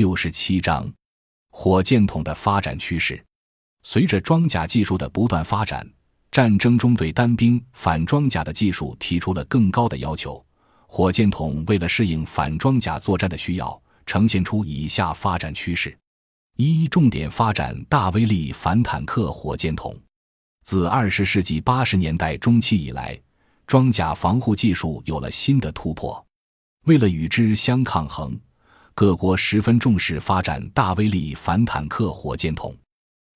六十七章：火箭筒的发展趋势。随着装甲技术的不断发展，战争中对单兵反装甲的技术提出了更高的要求。火箭筒为了适应反装甲作战的需要，呈现出以下发展趋势：一、重点发展大威力反坦克火箭筒。自二十世纪八十年代中期以来，装甲防护技术有了新的突破。为了与之相抗衡，各国十分重视发展大威力反坦克火箭筒。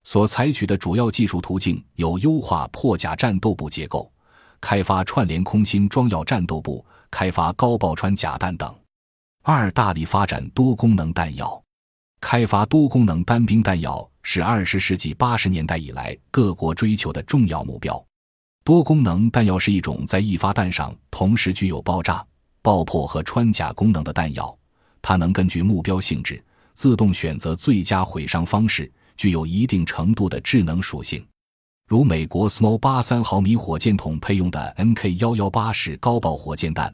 所采取的主要技术途径有优化破甲战斗部结构、开发串联空心装药战斗部、开发高爆穿甲弹等。二、大力发展多功能弹药，开发多功能单兵弹药是二十世纪八十年代以来各国追求的重要目标。多功能弹药是一种在一发弹上同时具有爆炸。爆破和穿甲功能的弹药，它能根据目标性质自动选择最佳毁伤方式，具有一定程度的智能属性。如美国 Small 八三毫米火箭筒配用的 Mk 幺幺八式高爆火箭弹，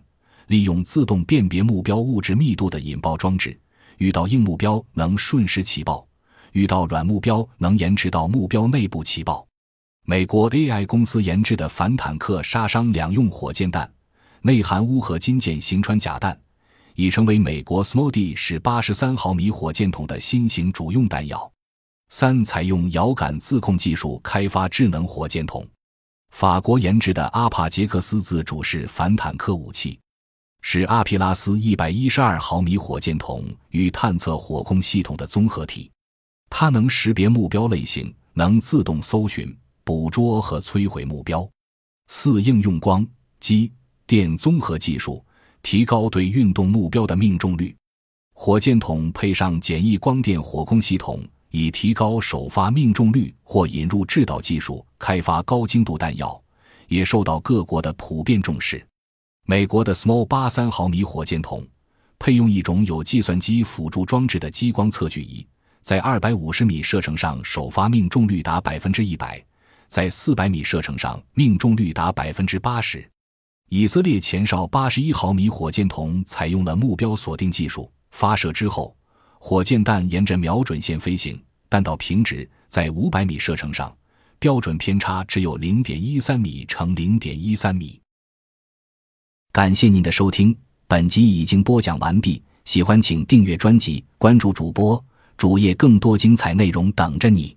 利用自动辨别目标物质密度的引爆装置，遇到硬目标能瞬时起爆，遇到软目标能延迟到目标内部起爆。美国 AI 公司研制的反坦克杀伤两用火箭弹。内含钨合金件型穿甲弹，已成为美国 SMD 式八十三毫米火箭筒的新型主用弹药。三、采用遥感自控技术开发智能火箭筒。法国研制的阿帕杰克斯自主式反坦克武器，是阿皮拉斯一百一十二毫米火箭筒与探测火控系统的综合体。它能识别目标类型，能自动搜寻、捕捉和摧毁目标。四、应用光机。电综合技术提高对运动目标的命中率，火箭筒配上简易光电火控系统，以提高首发命中率；或引入制导技术，开发高精度弹药，也受到各国的普遍重视。美国的 Small 八三毫米火箭筒配用一种有计算机辅助装置的激光测距仪，在二百五十米射程上首发命中率达百分之一百，在四百米射程上命中率达百分之八十。以色列前哨八十一毫米火箭筒采用了目标锁定技术，发射之后，火箭弹沿着瞄准线飞行，弹道平直，在五百米射程上，标准偏差只有零点一三米乘零点一三米。感谢您的收听，本集已经播讲完毕。喜欢请订阅专辑，关注主播主页，更多精彩内容等着你。